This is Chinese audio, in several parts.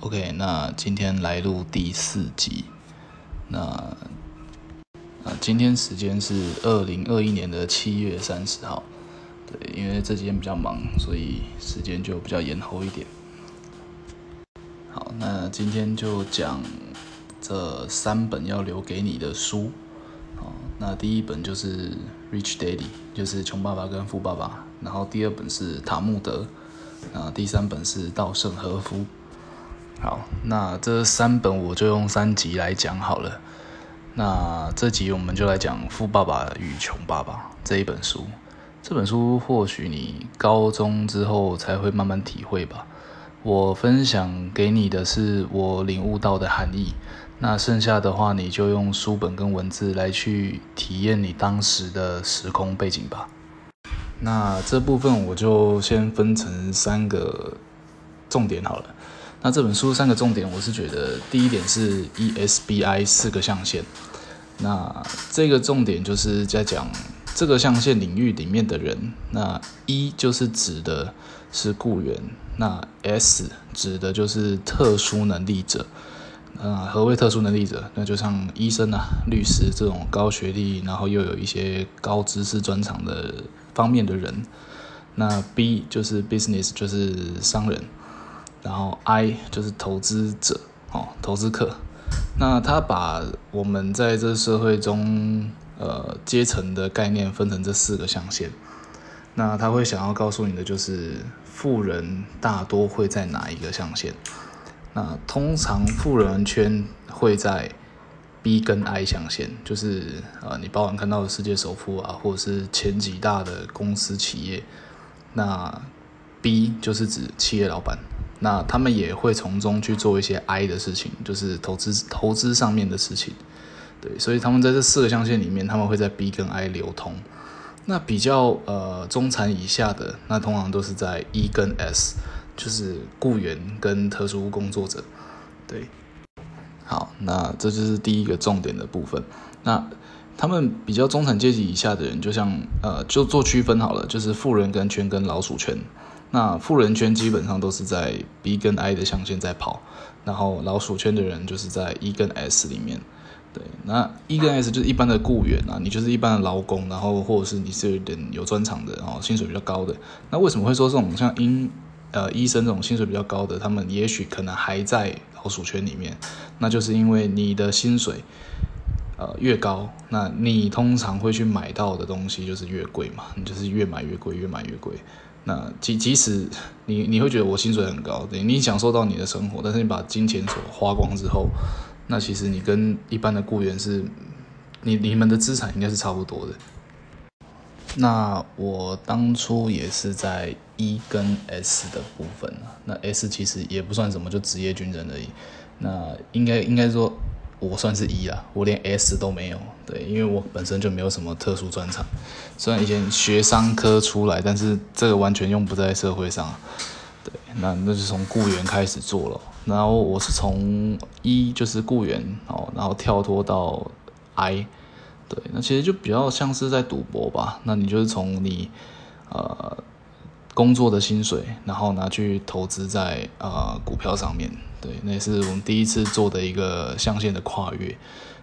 OK，那今天来录第四集。那啊，今天时间是二零二一年的七月三十号。对，因为这几天比较忙，所以时间就比较延后一点。好，那今天就讲这三本要留给你的书。好，那第一本就是《Rich Daddy》，就是《穷爸爸跟富爸爸》。然后第二本是《塔木德》，啊，第三本是《稻盛和夫》。好，那这三本我就用三集来讲好了。那这集我们就来讲《富爸爸与穷爸爸》这一本书。这本书或许你高中之后才会慢慢体会吧。我分享给你的是我领悟到的含义。那剩下的话，你就用书本跟文字来去体验你当时的时空背景吧。那这部分我就先分成三个重点好了。那这本书三个重点，我是觉得第一点是 ESBI 四个象限。那这个重点就是在讲这个象限领域里面的人。那一就是指的是雇员，那 S 指的就是特殊能力者。啊，何谓特殊能力者？那就像医生啊、律师这种高学历，然后又有一些高知识专长的方面的人。那 B 就是 business，就是商人。然后 I 就是投资者，哦，投资客。那他把我们在这社会中，呃，阶层的概念分成这四个象限。那他会想要告诉你的就是，富人大多会在哪一个象限？那通常富人圈会在 B 跟 I 象限，就是呃，你包含看到的世界首富啊，或者是前几大的公司企业。那 B 就是指企业老板。那他们也会从中去做一些 I 的事情，就是投资投资上面的事情，对，所以他们在这四个象限里面，他们会在 B 跟 I 流通。那比较呃中产以下的，那通常都是在 E 跟 S，就是雇员跟特殊工作者，对。好，那这就是第一个重点的部分。那他们比较中产阶级以下的人，就像呃就做区分好了，就是富人跟圈跟老鼠圈。那富人圈基本上都是在 B 跟 I 的象限在跑，然后老鼠圈的人就是在 E 跟 S 里面。对，那 E 跟 S 就是一般的雇员啊，你就是一般的劳工，然后或者是你是有点有专长的，然后薪水比较高的。那为什么会说这种像医呃医生这种薪水比较高的，他们也许可能还在老鼠圈里面？那就是因为你的薪水呃越高，那你通常会去买到的东西就是越贵嘛，你就是越买越贵，越买越贵。那即即使你你会觉得我薪水很高，对你享受到你的生活，但是你把金钱所花光之后，那其实你跟一般的雇员是，你你们的资产应该是差不多的。那我当初也是在 E 跟 S 的部分那 S 其实也不算什么，就职业军人而已。那应该应该说。我算是一啦，我连 S 都没有，对，因为我本身就没有什么特殊专长。虽然以前学商科出来，但是这个完全用不在社会上。对，那那就从雇员开始做了，然后我是从一就是雇员哦，然后跳脱到 I，对，那其实就比较像是在赌博吧。那你就是从你呃。工作的薪水，然后拿去投资在呃股票上面，对，那是我们第一次做的一个象限的跨越。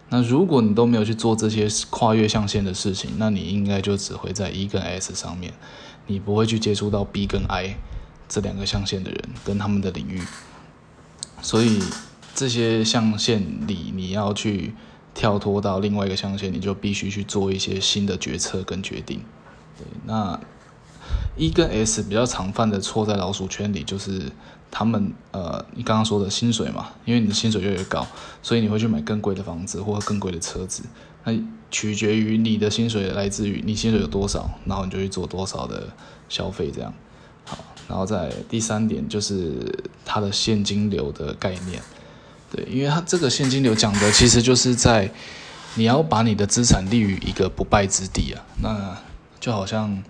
那如果你都没有去做这些跨越象限的事情，那你应该就只会在 E 跟 S 上面，你不会去接触到 B 跟 I 这两个象限的人跟他们的领域。所以这些象限里，你要去跳脱到另外一个象限，你就必须去做一些新的决策跟决定。对，那。一跟 S 比较常犯的错在老鼠圈里，就是他们呃，你刚刚说的薪水嘛，因为你的薪水越来越高，所以你会去买更贵的房子或更贵的车子。那取决于你的薪水来自于你薪水有多少，然后你就去做多少的消费这样。好，然后在第三点就是它的现金流的概念，对，因为它这个现金流讲的其实就是在你要把你的资产立于一个不败之地啊，那就好像。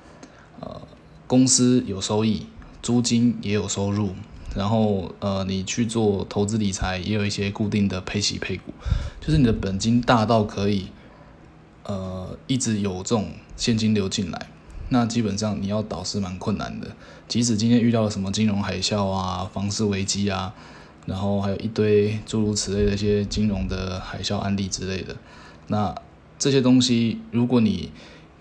呃，公司有收益，租金也有收入，然后呃，你去做投资理财也有一些固定的配息配股，就是你的本金大到可以呃一直有这种现金流进来，那基本上你要倒是蛮困难的。即使今天遇到了什么金融海啸啊、房市危机啊，然后还有一堆诸如此类的一些金融的海啸案例之类的。那这些东西，如果你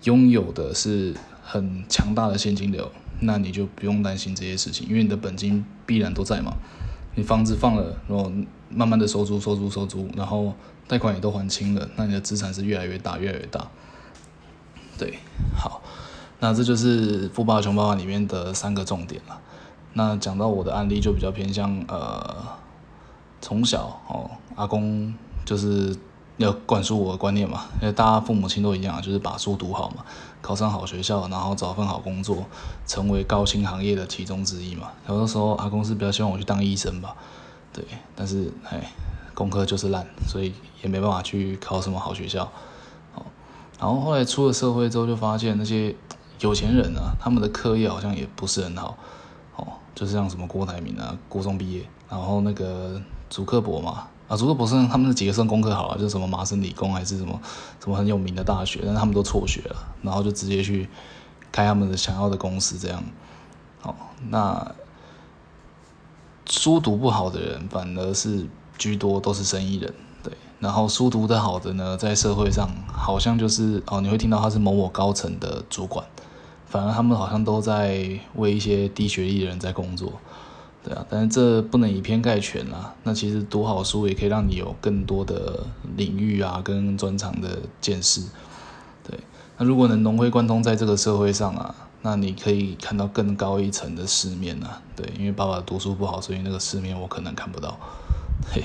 拥有的是很强大的现金流，那你就不用担心这些事情，因为你的本金必然都在嘛。你房子放了，然后慢慢的收租、收租、收租，然后贷款也都还清了，那你的资产是越来越大、越来越大。对，好，那这就是《富爸爸穷爸爸》里面的三个重点了。那讲到我的案例，就比较偏向呃，从小哦，阿公就是要灌输我的观念嘛，因为大家父母亲都一样，就是把书读好嘛，考上好学校，然后找份好工作，成为高薪行业的其中之一嘛。有的时候阿公是比较希望我去当医生吧，对，但是哎，功课就是烂，所以也没办法去考什么好学校。哦然后后来出了社会之后，就发现那些有钱人啊，他们的课业好像也不是很好，哦，就是像什么郭台铭啊，高中毕业，然后那个祖克伯嘛，啊，祖克伯是他们的几个算功课好了，就什么麻省理工还是什么什么很有名的大学，但是他们都辍学了，然后就直接去开他们的想要的公司这样，哦，那书读不好的人反而是居多，都是生意人。对然后书读得好的呢，在社会上好像就是哦，你会听到他是某某高层的主管，反而他们好像都在为一些低学历的人在工作，对啊，但是这不能以偏概全啊。那其实读好书也可以让你有更多的领域啊，跟专长的见识，对。那如果能融会贯通在这个社会上啊，那你可以看到更高一层的世面啊，对。因为爸爸读书不好，所以那个世面我可能看不到，嘿。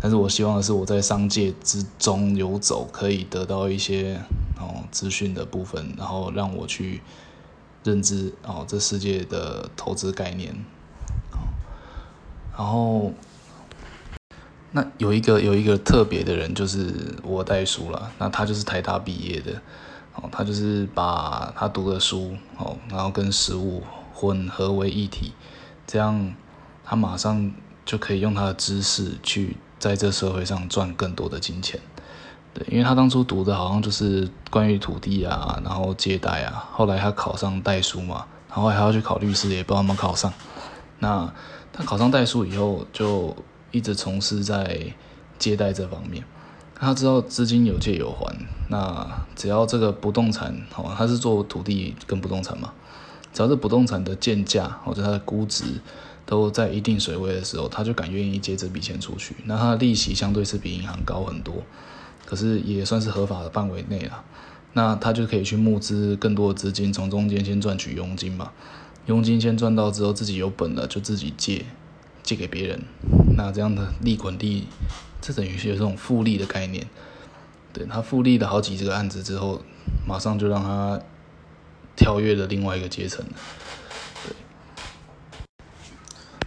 但是我希望的是，我在商界之中游走，可以得到一些哦资讯的部分，然后让我去认知哦这世界的投资概念。然后，那有一个有一个特别的人，就是我带书了。那他就是台大毕业的，哦，他就是把他读的书哦，然后跟实物混合为一体，这样他马上就可以用他的知识去。在这社会上赚更多的金钱，对，因为他当初读的好像就是关于土地啊，然后借贷啊，后来他考上代书嘛，然后还要去考律师，也不知道有没有考上。那他考上代书以后，就一直从事在借贷这方面。他知道资金有借有还，那只要这个不动产，哦，他是做土地跟不动产嘛，只要是不动产的建价或者它的估值。都在一定水位的时候，他就敢愿意借这笔钱出去。那他的利息相对是比银行高很多，可是也算是合法的范围内了。那他就可以去募资更多的资金，从中间先赚取佣金嘛。佣金先赚到之后，自己有本了就自己借，借给别人。那这样的利滚利，这等于是有这种复利的概念。对他复利了好几个案子之后，马上就让他跳跃了另外一个阶层。对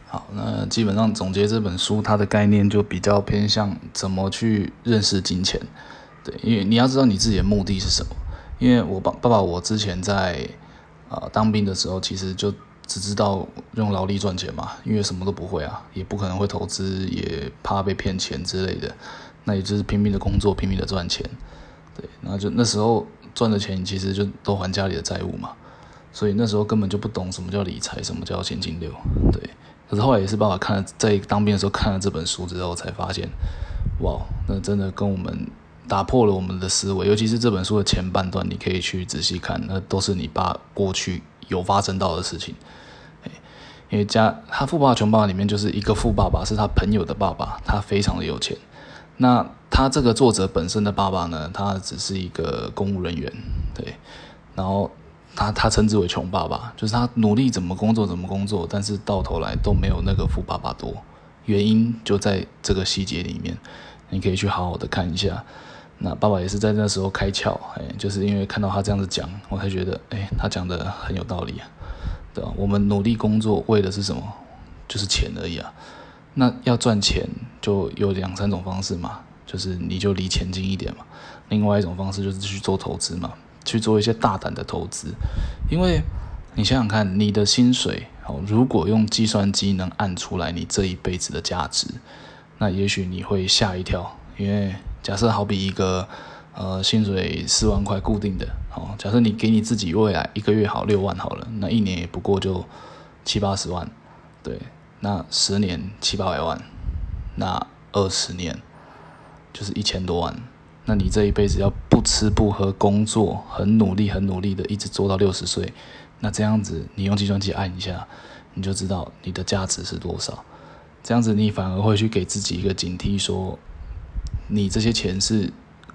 好，那基本上总结这本书，它的概念就比较偏向怎么去认识金钱。对，因为你要知道你自己的目的是什么。因为我爸爸爸，我之前在啊当兵的时候，其实就只知道用劳力赚钱嘛，因为什么都不会啊，也不可能会投资，也怕被骗钱之类的。那也就是拼命的工作，拼命的赚钱。对，然后就那时候赚的钱，其实就都还家里的债务嘛。所以那时候根本就不懂什么叫理财，什么叫现金流。对。可是后来也是爸爸看了，在当兵的时候看了这本书之后，才发现，哇，那真的跟我们打破了我们的思维。尤其是这本书的前半段，你可以去仔细看，那都是你爸过去有发生到的事情。因为家他富爸爸穷爸爸里面就是一个富爸爸，是他朋友的爸爸，他非常的有钱。那他这个作者本身的爸爸呢，他只是一个公务人员，对，然后。他他称之为穷爸爸，就是他努力怎么工作怎么工作，但是到头来都没有那个富爸爸多。原因就在这个细节里面，你可以去好好的看一下。那爸爸也是在那时候开窍，哎，就是因为看到他这样子讲，我才觉得，哎，他讲的很有道理啊，对吧？我们努力工作为的是什么？就是钱而已啊。那要赚钱就有两三种方式嘛，就是你就离钱近一点嘛。另外一种方式就是去做投资嘛。去做一些大胆的投资，因为你想想看，你的薪水哦，如果用计算机能按出来你这一辈子的价值，那也许你会吓一跳。因为假设好比一个呃薪水四万块固定的，哦，假设你给你自己未来一个月好六万好了，那一年也不过就七八十万，对，那十年七八百万，那二十年就是一千多万。那你这一辈子要不吃不喝工作，很努力很努力的一直做到六十岁，那这样子你用计算机按一下，你就知道你的价值是多少。这样子你反而会去给自己一个警惕，说你这些钱是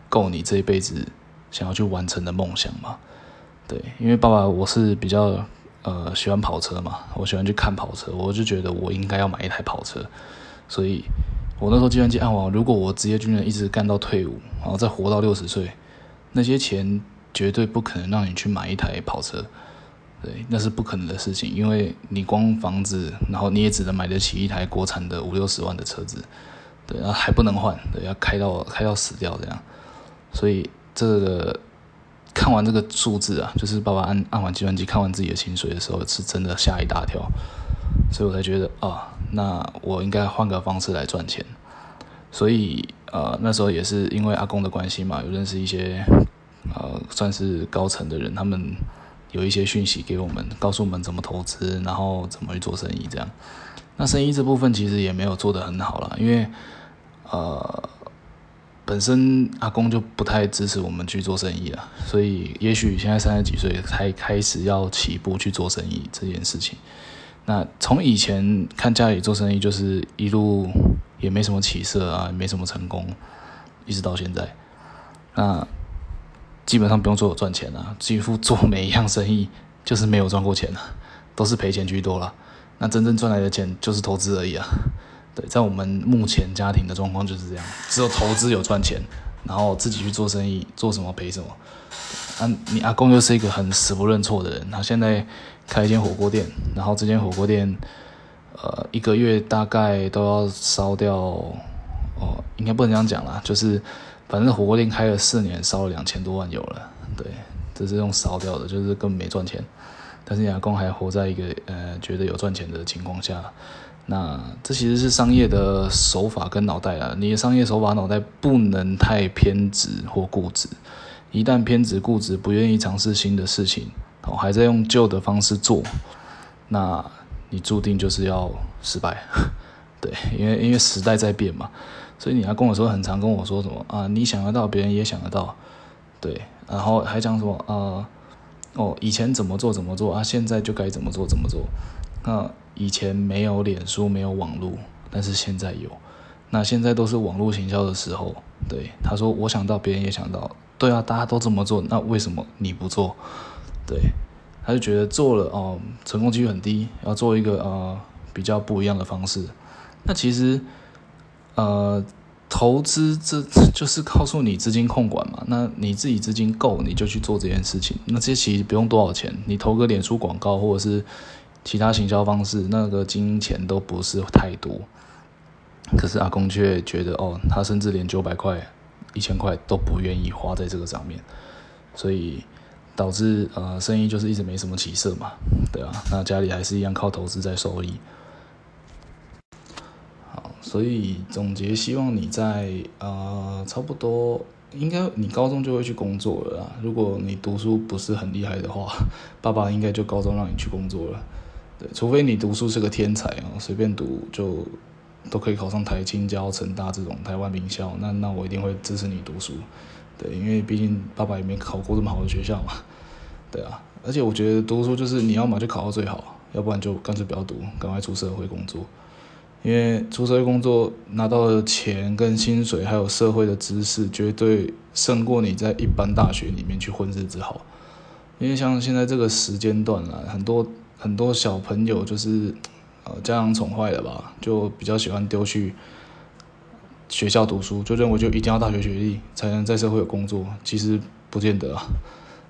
够你这一辈子想要去完成的梦想吗？对，因为爸爸我是比较呃喜欢跑车嘛，我喜欢去看跑车，我就觉得我应该要买一台跑车，所以我那时候计算机按完，如果我职业军人一直干到退伍，然后再活到六十岁，那些钱绝对不可能让你去买一台跑车，对，那是不可能的事情，因为你光房子，然后你也只能买得起一台国产的五六十万的车子，对，然后还不能换，对，要开到开到死掉这样，所以这个。看完这个数字啊，就是爸爸按按完计算机看完自己的薪水的时候，是真的吓一大跳，所以我才觉得啊，那我应该换个方式来赚钱。所以呃那时候也是因为阿公的关系嘛，有认识一些呃算是高层的人，他们有一些讯息给我们，告诉我们怎么投资，然后怎么去做生意这样。那生意这部分其实也没有做得很好了，因为呃。本身阿公就不太支持我们去做生意了，所以也许现在三十几岁才开始要起步去做生意这件事情。那从以前看家里做生意，就是一路也没什么起色啊，没什么成功，一直到现在。那基本上不用做赚钱啊，几乎做每一样生意就是没有赚过钱啊，都是赔钱居多了。那真正赚来的钱就是投资而已啊。对，在我们目前家庭的状况就是这样，只有投资有赚钱，然后自己去做生意，做什么赔什么。啊，你阿公又是一个很死不认错的人，他现在开一间火锅店，然后这间火锅店，呃，一个月大概都要烧掉，哦，应该不能这样讲啦，就是反正火锅店开了四年，烧了两千多万有了，对，这是用烧掉的，就是根本没赚钱。但是你阿公还活在一个呃觉得有赚钱的情况下。那这其实是商业的手法跟脑袋啊，你的商业手法脑袋不能太偏执或固执，一旦偏执固执，不愿意尝试新的事情，哦，还在用旧的方式做，那你注定就是要失败，对，因为因为时代在变嘛，所以你要跟我说很常跟我说什么啊，你想得到，别人也想得到，对，然后还讲什么啊，哦，以前怎么做怎么做啊，现在就该怎么做怎么做，那。以前没有脸书，没有网络，但是现在有。那现在都是网络行销的时候。对，他说我想到，别人也想到。对啊，大家都这么做，那为什么你不做？对，他就觉得做了哦，成功几率很低，要做一个呃比较不一样的方式。那其实呃投资这 就是告诉你资金控管嘛。那你自己资金够，你就去做这件事情。那这些其实不用多少钱，你投个脸书广告或者是。其他行销方式，那个金钱都不是太多，可是阿公却觉得，哦，他甚至连九百块、一千块都不愿意花在这个上面，所以导致呃生意就是一直没什么起色嘛，对啊，那家里还是一样靠投资在收益。好，所以总结，希望你在呃差不多，应该你高中就会去工作了啦。如果你读书不是很厉害的话，爸爸应该就高中让你去工作了。对，除非你读书是个天才啊，随便读就都可以考上台青交成大这种台湾名校，那那我一定会支持你读书。对，因为毕竟爸爸也没考过这么好的学校嘛。对啊，而且我觉得读书就是你要么就考到最好，要不然就干脆不要读，赶快出社会工作。因为出社会工作拿到的钱跟薪水，还有社会的知识，绝对胜过你在一般大学里面去混日子好。因为像现在这个时间段啊，很多。很多小朋友就是，呃，家长宠坏了吧，就比较喜欢丢去学校读书，就认为就一定要大学学历才能在社会有工作，其实不见得啊，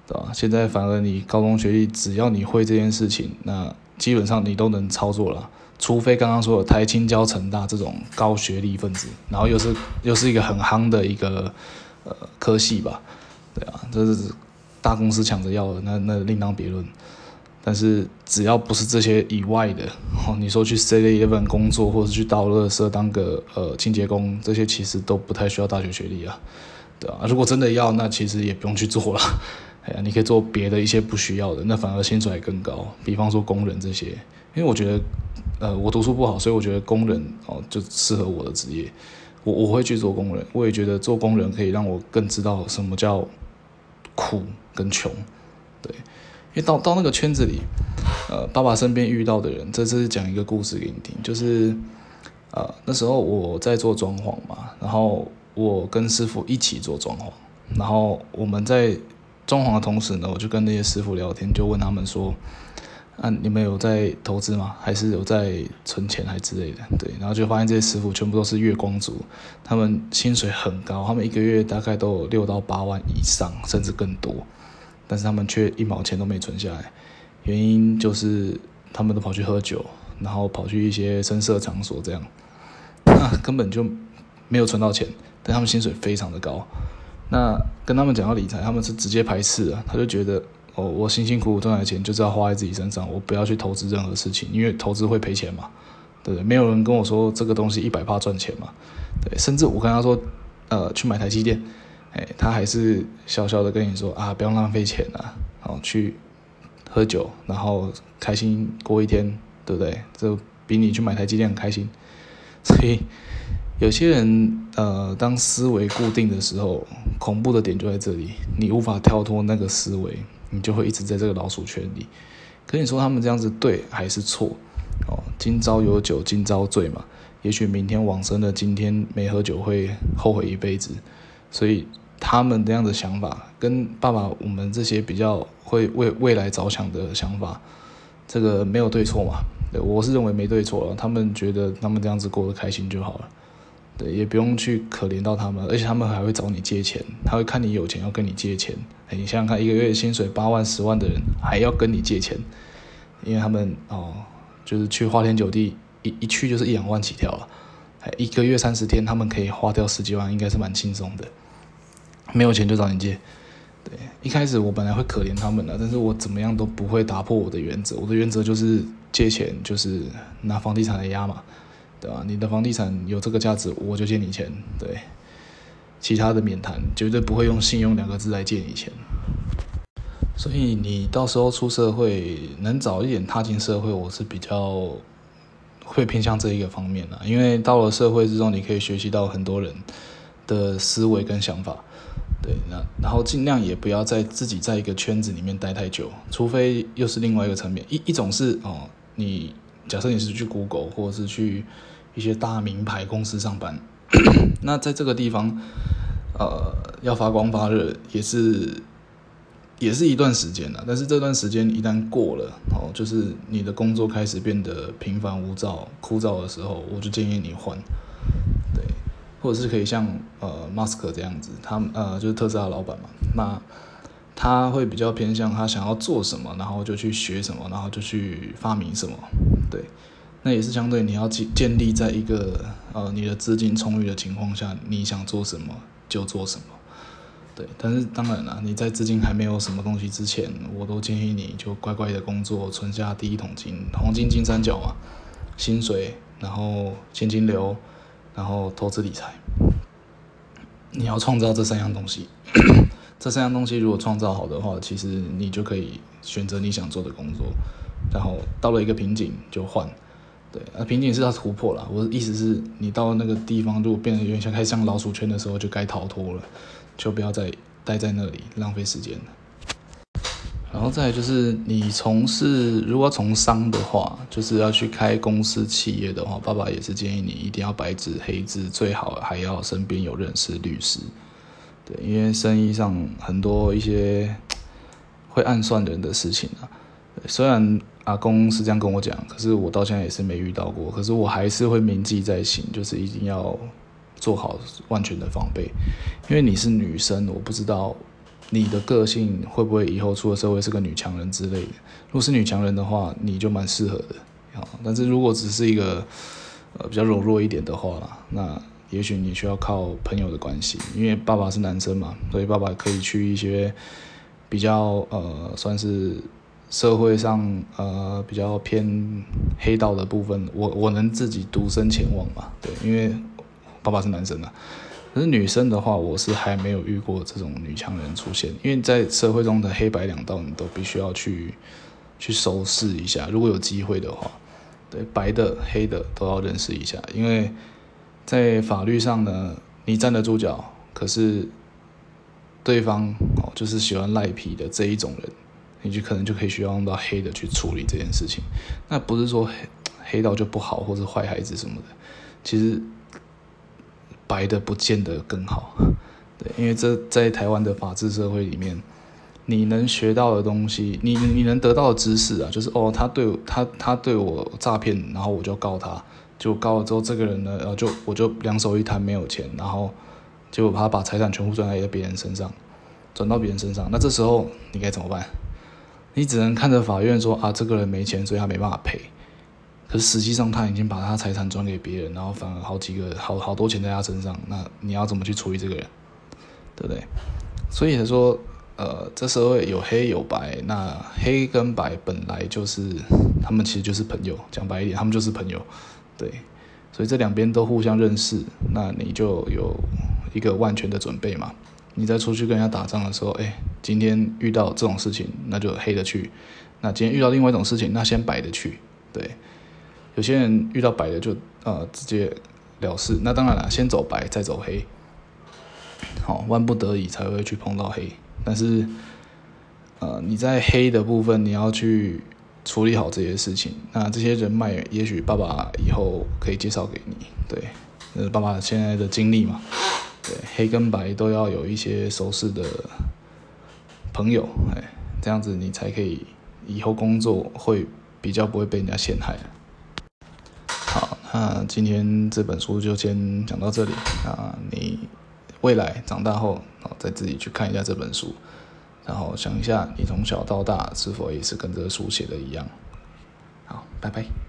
对吧？现在反而你高中学历，只要你会这件事情，那基本上你都能操作了，除非刚刚说的台青交成大这种高学历分子，然后又是又是一个很夯的一个呃科系吧，对啊，这是大公司抢着要的，那那另当别论。但是只要不是这些以外的，哦，你说去 C A Eleven 工作，或者去倒垃圾当个呃清洁工，这些其实都不太需要大学学历啊，对啊，如果真的要，那其实也不用去做了，哎呀，你可以做别的一些不需要的，那反而薪水还更高。比方说工人这些，因为我觉得，呃，我读书不好，所以我觉得工人哦就适合我的职业，我我会去做工人，我也觉得做工人可以让我更知道什么叫苦跟穷，对，因为到到那个圈子里，呃，爸爸身边遇到的人，这次讲一个故事给你听，就是，呃，那时候我在做装潢嘛，然后我跟师傅一起做装潢，然后我们在装潢的同时呢，我就跟那些师傅聊天，就问他们说。啊，你们有在投资吗？还是有在存钱，还之类的？对，然后就发现这些师傅全部都是月光族，他们薪水很高，他们一个月大概都有六到八万以上，甚至更多，但是他们却一毛钱都没存下来，原因就是他们都跑去喝酒，然后跑去一些声色场所，这样，那根本就没有存到钱，但他们薪水非常的高，那跟他们讲到理财，他们是直接排斥的，他就觉得。哦，我辛辛苦苦赚来的钱就是要花在自己身上，我不要去投资任何事情，因为投资会赔钱嘛，对不对？没有人跟我说这个东西一百趴赚钱嘛，对，甚至我跟他说，呃，去买台积电，哎，他还是笑笑的跟你说啊，不用浪费钱啊，好去喝酒，然后开心过一天，对不对？这比你去买台积电很开心。所以有些人，呃，当思维固定的时候，恐怖的点就在这里，你无法跳脱那个思维。你就会一直在这个老鼠圈里。可你说他们这样子对还是错？哦，今朝有酒今朝醉嘛。也许明天往生的，今天没喝酒会后悔一辈子。所以他们这样的想法，跟爸爸我们这些比较会为未来着想的想法，这个没有对错嘛？对，我是认为没对错了。他们觉得他们这样子过得开心就好了。对，也不用去可怜到他们，而且他们还会找你借钱，他会看你有钱要跟你借钱。你想想看，一个月薪水八万、十万的人还要跟你借钱，因为他们哦，就是去花天酒地，一一去就是一两万起跳了。一个月三十天，他们可以花掉十几万，应该是蛮轻松的。没有钱就找你借。对，一开始我本来会可怜他们的，但是我怎么样都不会打破我的原则。我的原则就是借钱就是拿房地产来压嘛。对吧？你的房地产有这个价值，我就借你钱。对，其他的免谈，绝对不会用信用两个字来借你钱。所以你到时候出社会，能早一点踏进社会，我是比较会偏向这一个方面的。因为到了社会之中，你可以学习到很多人的思维跟想法。对，那然后尽量也不要在自己在一个圈子里面待太久，除非又是另外一个层面。一一种是哦，你。假设你是去 Google 或者是去一些大名牌公司上班，那在这个地方，呃，要发光发热也是也是一段时间了。但是这段时间一旦过了，哦，就是你的工作开始变得平凡无照、枯燥的时候，我就建议你换，或者是可以像呃马斯克这样子，他呃就是特斯拉老板嘛，那。他会比较偏向他想要做什么，然后就去学什么，然后就去发明什么，对，那也是相对你要建建立在一个呃你的资金充裕的情况下，你想做什么就做什么，对。但是当然了，你在资金还没有什么东西之前，我都建议你就乖乖的工作，存下第一桶金，黄金金三角嘛，薪水，然后现金流，然后投资理财，你要创造这三样东西。这三样东西如果创造好的话，其实你就可以选择你想做的工作，然后到了一个瓶颈就换，对，那瓶颈是要突破了。我的意思是你到那个地方，如果变得有点像开像老鼠圈的时候，就该逃脱了，就不要再待在那里浪费时间了。然后再就是你从事如果从商的话，就是要去开公司企业的话，爸爸也是建议你一定要白纸黑字，最好还要身边有认识律师。对，因为生意上很多一些 会暗算人的事情啊。虽然阿公是这样跟我讲，可是我到现在也是没遇到过。可是我还是会铭记在心，就是一定要做好万全的防备。因为你是女生，我不知道你的个性会不会以后出了社会是个女强人之类的。如果是女强人的话，你就蛮适合的啊。但是如果只是一个呃比较柔弱一点的话，那。也许你需要靠朋友的关系，因为爸爸是男生嘛，所以爸爸可以去一些比较呃，算是社会上呃比较偏黑道的部分，我我能自己独身前往嘛？对，因为爸爸是男生啊。可是女生的话，我是还没有遇过这种女强人出现，因为在社会中的黑白两道，你都必须要去去收拾一下。如果有机会的话，对，白的、黑的都要认识一下，因为在法律上呢，你站得住脚，可是对方哦，就是喜欢赖皮的这一种人，你就可能就可以需要用到黑的去处理这件事情。那不是说黑黑道就不好，或者坏孩子什么的，其实白的不见得更好。对，因为这在台湾的法治社会里面。你能学到的东西，你你能得到的知识啊，就是哦，他对他他对我诈骗，然后我就告他，就告了之后，这个人呢，然后就我就两手一摊没有钱，然后结果他把财产全部转在别人身上，转到别人身上，那这时候你该怎么办？你只能看着法院说啊，这个人没钱，所以他没办法赔。可是实际上他已经把他财产转给别人，然后反而好几个好好多钱在他身上，那你要怎么去处理这个人？对不对？所以他说。呃，这社会有黑有白，那黑跟白本来就是他们其实就是朋友，讲白一点，他们就是朋友，对，所以这两边都互相认识，那你就有一个万全的准备嘛。你在出去跟人家打仗的时候，哎，今天遇到这种事情，那就黑的去；那今天遇到另外一种事情，那先白的去。对，有些人遇到白的就呃直接了事，那当然了，先走白再走黑，好，万不得已才会去碰到黑。但是，呃，你在黑的部分，你要去处理好这些事情。那这些人脉，也许爸爸以后可以介绍给你。对，呃，爸爸现在的经历嘛，对，黑跟白都要有一些熟识的朋友，哎，这样子你才可以以后工作会比较不会被人家陷害。那今天这本书就先讲到这里啊，你。未来长大后，然后，再自己去看一下这本书，然后想一下，你从小到大是否也是跟这个书写的一样？好，拜拜。